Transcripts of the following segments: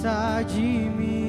Faça de mim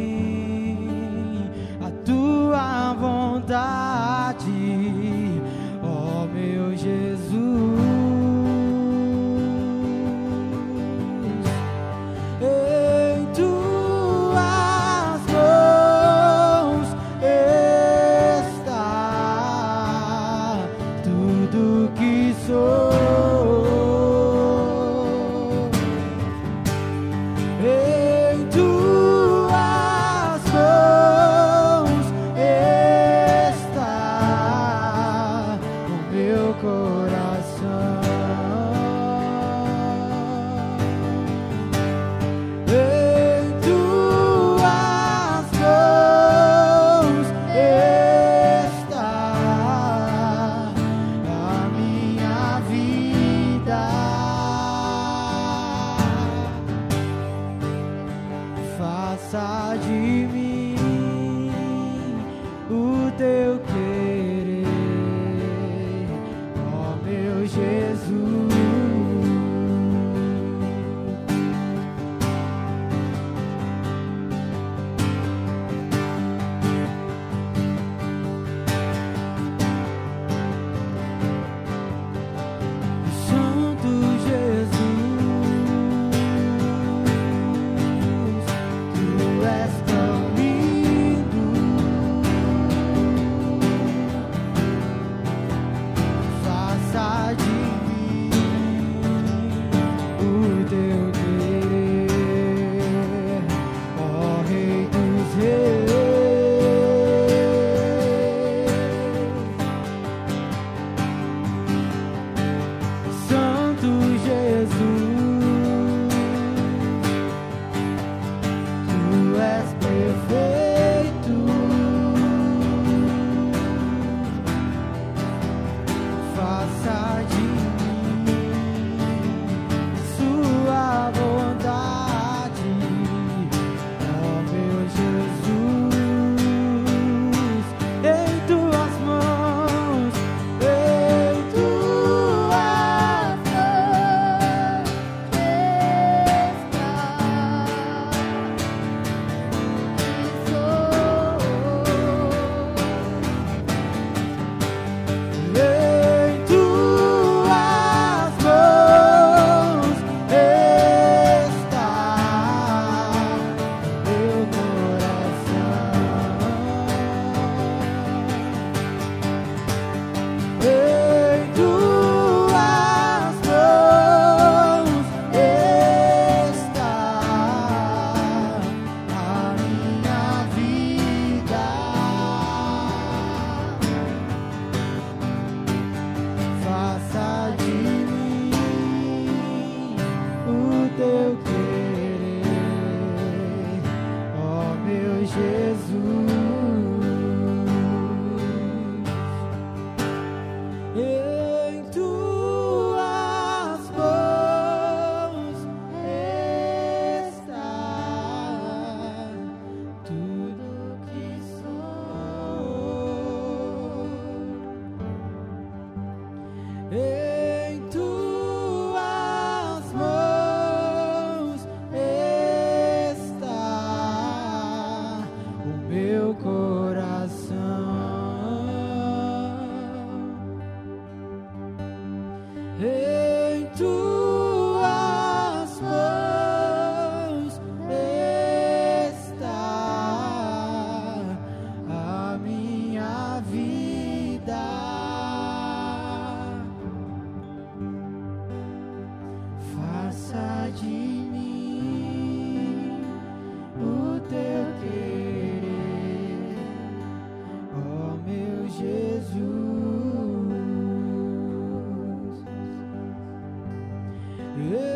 Yeah.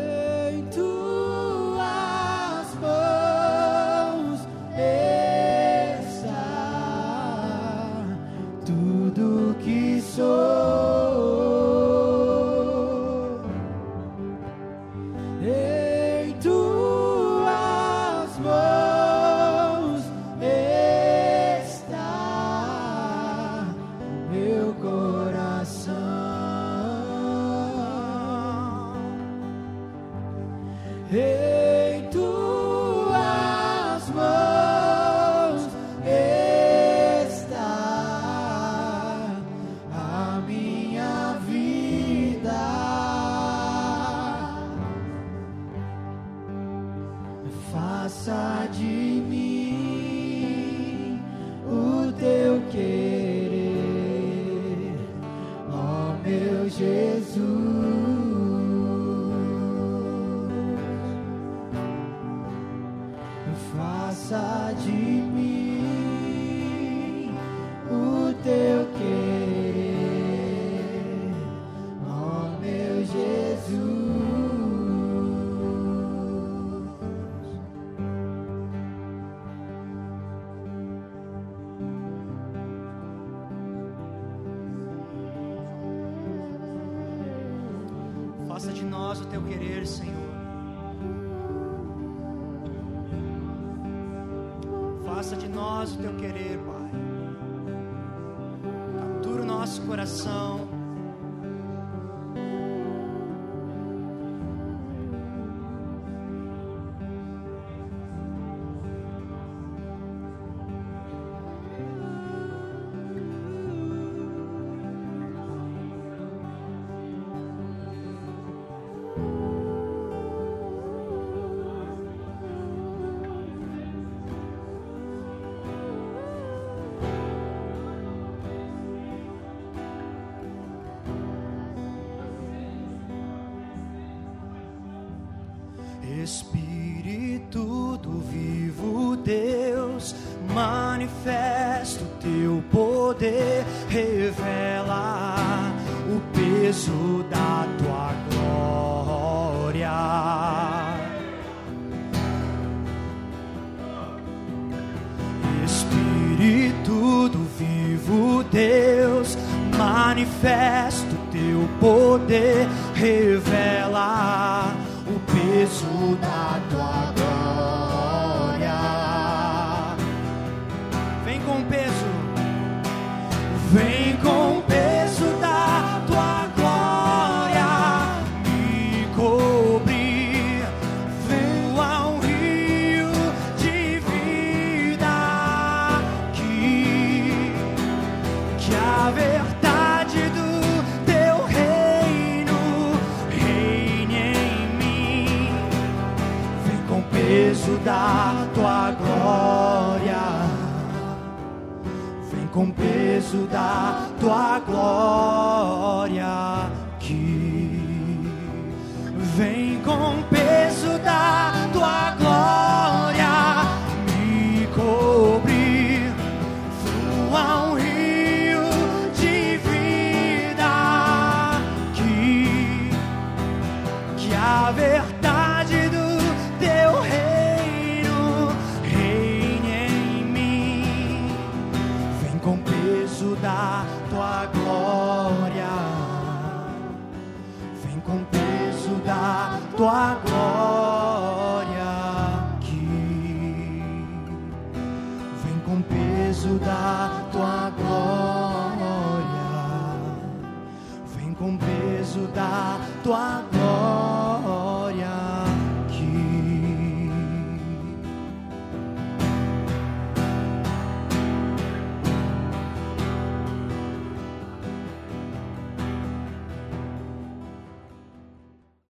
Jesus. manifesta o teu poder, revela o peso da tua glória. Espírito do vivo Deus, manifesta o teu poder, revela o peso da tua glória. pain. da tua glória.